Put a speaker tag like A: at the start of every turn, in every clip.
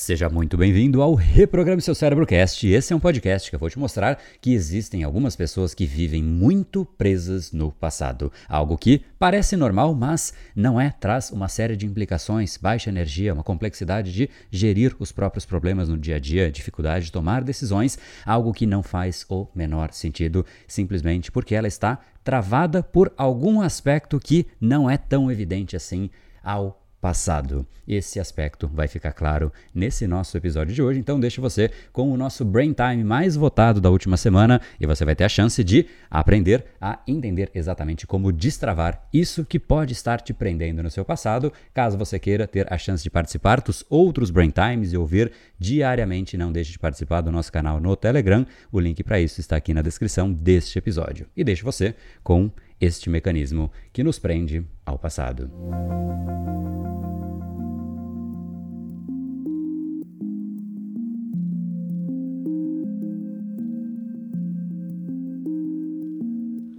A: Seja muito bem-vindo ao Reprograme Seu Cérebro Cast. Esse é um podcast que eu vou te mostrar que existem algumas pessoas que vivem muito presas no passado. Algo que parece normal, mas não é, traz uma série de implicações, baixa energia, uma complexidade de gerir os próprios problemas no dia a dia, dificuldade de tomar decisões, algo que não faz o menor sentido, simplesmente porque ela está travada por algum aspecto que não é tão evidente assim ao passado. Esse aspecto vai ficar claro nesse nosso episódio de hoje, então deixo você com o nosso Brain Time mais votado da última semana e você vai ter a chance de aprender a entender exatamente como destravar isso que pode estar te prendendo no seu passado. Caso você queira ter a chance de participar dos outros Brain Times e ouvir diariamente, não deixe de participar do nosso canal no Telegram. O link para isso está aqui na descrição deste episódio. E deixo você com este mecanismo que nos prende ao passado.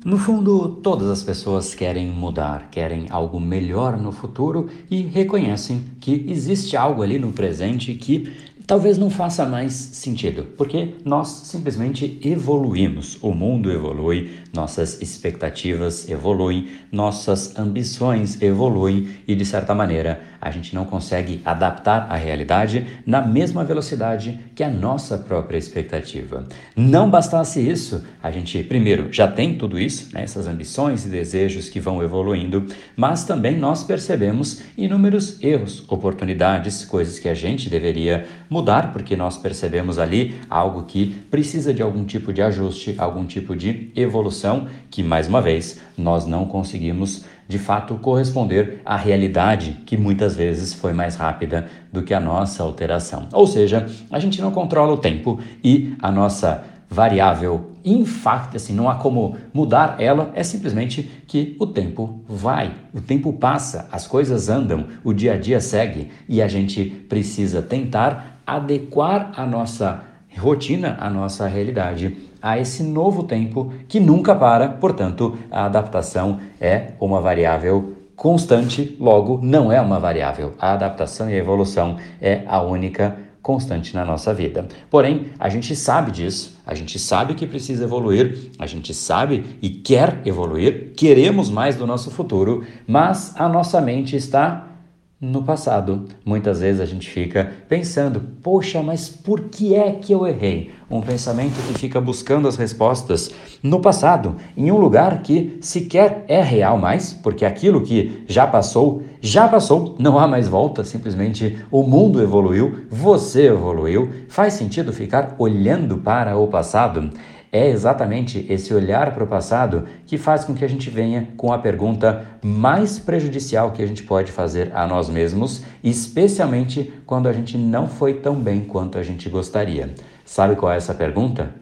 A: No fundo, todas as pessoas querem mudar, querem algo melhor no futuro e reconhecem que existe algo ali no presente que talvez não faça mais sentido, porque nós simplesmente evoluímos, o mundo evolui, nossas expectativas evoluem, nossas ambições evoluem e, de certa maneira, a gente não consegue adaptar a realidade na mesma velocidade que a nossa própria expectativa. Não bastasse isso, a gente, primeiro, já tem tudo isso, né, essas ambições e desejos que vão evoluindo, mas também nós percebemos inúmeros erros, oportunidades, coisas que a gente deveria mudar, porque nós percebemos ali algo que precisa de algum tipo de ajuste, algum tipo de evolução que, mais uma vez, nós não conseguimos de fato corresponder à realidade que muitas vezes foi mais rápida do que a nossa alteração. Ou seja, a gente não controla o tempo e a nossa variável infacta, assim, não há como mudar ela, é simplesmente que o tempo vai, o tempo passa, as coisas andam, o dia a dia segue e a gente precisa tentar adequar a nossa rotina, a nossa realidade a esse novo tempo que nunca para, portanto, a adaptação é uma variável constante, logo não é uma variável. A adaptação e a evolução é a única constante na nossa vida. Porém, a gente sabe disso, a gente sabe que precisa evoluir, a gente sabe e quer evoluir, queremos mais do nosso futuro, mas a nossa mente está no passado. Muitas vezes a gente fica pensando, poxa, mas por que é que eu errei? Um pensamento que fica buscando as respostas no passado, em um lugar que sequer é real mais, porque aquilo que já passou, já passou, não há mais volta, simplesmente o mundo evoluiu, você evoluiu. Faz sentido ficar olhando para o passado? É exatamente esse olhar para o passado que faz com que a gente venha com a pergunta mais prejudicial que a gente pode fazer a nós mesmos, especialmente quando a gente não foi tão bem quanto a gente gostaria. Sabe qual é essa pergunta?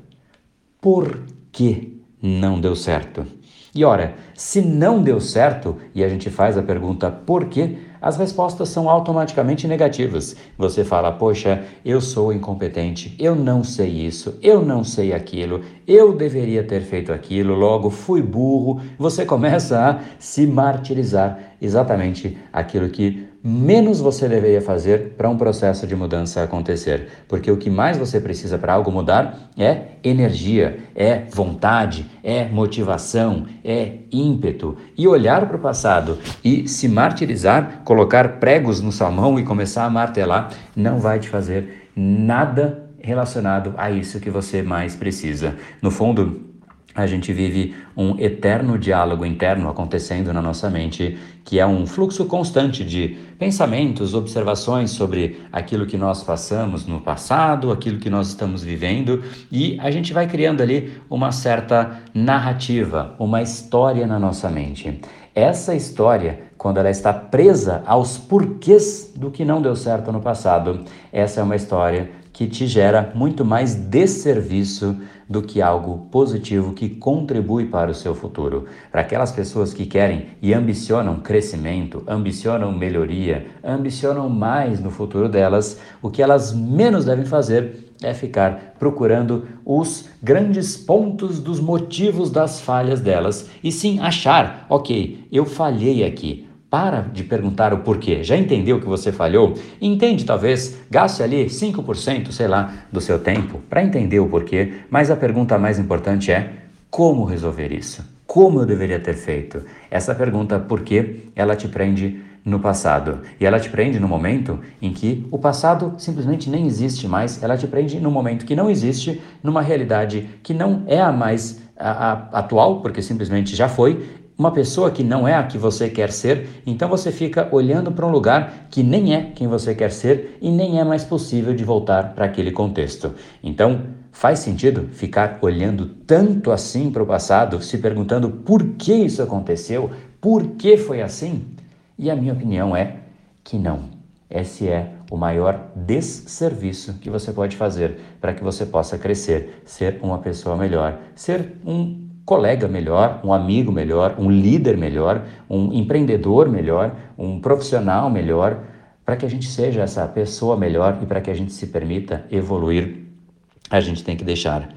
A: Por que não deu certo? E ora, se não deu certo e a gente faz a pergunta por quê, as respostas são automaticamente negativas. Você fala, poxa, eu sou incompetente, eu não sei isso, eu não sei aquilo, eu deveria ter feito aquilo, logo fui burro. Você começa a se martirizar exatamente aquilo que menos você deveria fazer para um processo de mudança acontecer. Porque o que mais você precisa para algo mudar é energia, é vontade, é motivação, é ímpeto. E olhar para o passado e se martirizar, colocar pregos no salmão e começar a martelar, não vai te fazer nada relacionado a isso que você mais precisa. No fundo, a gente vive um eterno diálogo interno acontecendo na nossa mente, que é um fluxo constante de pensamentos, observações sobre aquilo que nós passamos no passado, aquilo que nós estamos vivendo, e a gente vai criando ali uma certa narrativa, uma história na nossa mente. Essa história, quando ela está presa aos porquês do que não deu certo no passado, essa é uma história que te gera muito mais desserviço do que algo positivo que contribui para o seu futuro. Para aquelas pessoas que querem e ambicionam crescimento, ambicionam melhoria, ambicionam mais no futuro delas, o que elas menos devem fazer é ficar procurando os grandes pontos dos motivos das falhas delas e sim achar, ok, eu falhei aqui. Para de perguntar o porquê. Já entendeu que você falhou? Entende, talvez, gaste ali 5%, sei lá, do seu tempo para entender o porquê, mas a pergunta mais importante é como resolver isso? Como eu deveria ter feito? Essa pergunta, por quê, ela te prende no passado. E ela te prende no momento em que o passado simplesmente nem existe mais. Ela te prende no momento que não existe, numa realidade que não é a mais a, a, atual, porque simplesmente já foi, uma pessoa que não é a que você quer ser, então você fica olhando para um lugar que nem é quem você quer ser e nem é mais possível de voltar para aquele contexto. Então, faz sentido ficar olhando tanto assim para o passado, se perguntando por que isso aconteceu, por que foi assim? E a minha opinião é que não. Esse é o maior desserviço que você pode fazer para que você possa crescer, ser uma pessoa melhor, ser um colega melhor, um amigo melhor, um líder melhor, um empreendedor melhor, um profissional melhor, para que a gente seja essa pessoa melhor e para que a gente se permita evoluir, a gente tem que deixar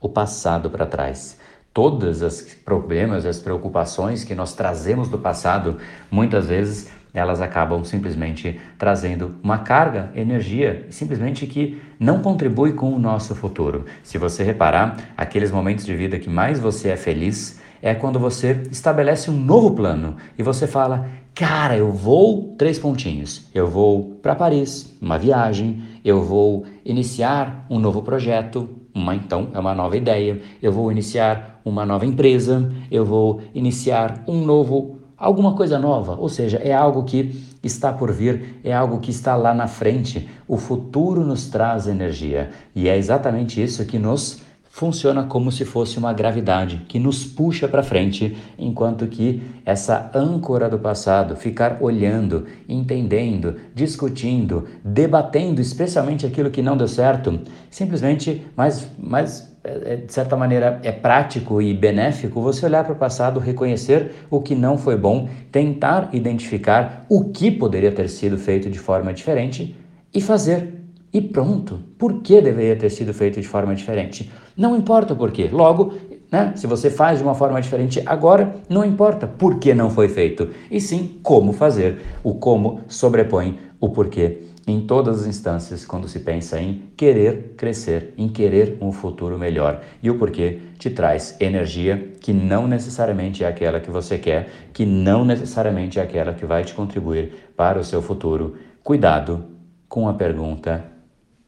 A: o passado para trás. Todos os problemas, as preocupações que nós trazemos do passado, muitas vezes elas acabam simplesmente trazendo uma carga, energia, simplesmente que não contribui com o nosso futuro. Se você reparar, aqueles momentos de vida que mais você é feliz é quando você estabelece um novo plano e você fala: "Cara, eu vou três pontinhos. Eu vou para Paris, uma viagem, eu vou iniciar um novo projeto, uma então é uma nova ideia, eu vou iniciar uma nova empresa, eu vou iniciar um novo alguma coisa nova, ou seja, é algo que está por vir, é algo que está lá na frente. O futuro nos traz energia e é exatamente isso que nos funciona como se fosse uma gravidade que nos puxa para frente, enquanto que essa âncora do passado, ficar olhando, entendendo, discutindo, debatendo, especialmente aquilo que não deu certo, simplesmente, é, é, de certa maneira, é prático e benéfico você olhar para o passado, reconhecer o que não foi bom, tentar identificar o que poderia ter sido feito de forma diferente e fazer. E pronto. Por que deveria ter sido feito de forma diferente? Não importa o porquê. Logo, né, se você faz de uma forma diferente agora, não importa por que não foi feito, e sim como fazer. O como sobrepõe o porquê em todas as instâncias quando se pensa em querer crescer, em querer um futuro melhor. E o porquê te traz energia que não necessariamente é aquela que você quer, que não necessariamente é aquela que vai te contribuir para o seu futuro. Cuidado com a pergunta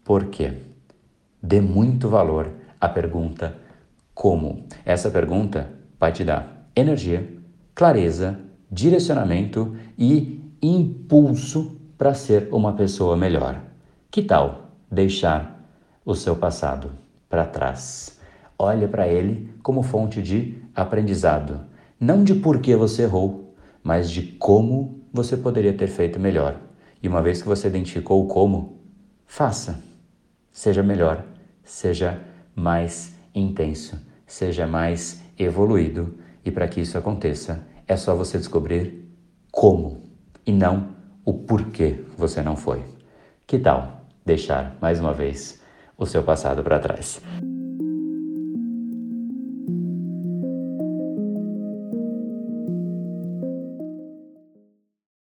A: por quê? Dê muito valor à pergunta como. Essa pergunta vai te dar energia, clareza, direcionamento e impulso para ser uma pessoa melhor. Que tal deixar o seu passado para trás? Olhe para ele como fonte de aprendizado, não de por que você errou, mas de como você poderia ter feito melhor. E uma vez que você identificou o como, faça. Seja melhor, seja mais intenso, seja mais evoluído. E para que isso aconteça, é só você descobrir como e não o porquê você não foi. Que tal deixar mais uma vez o seu passado para trás?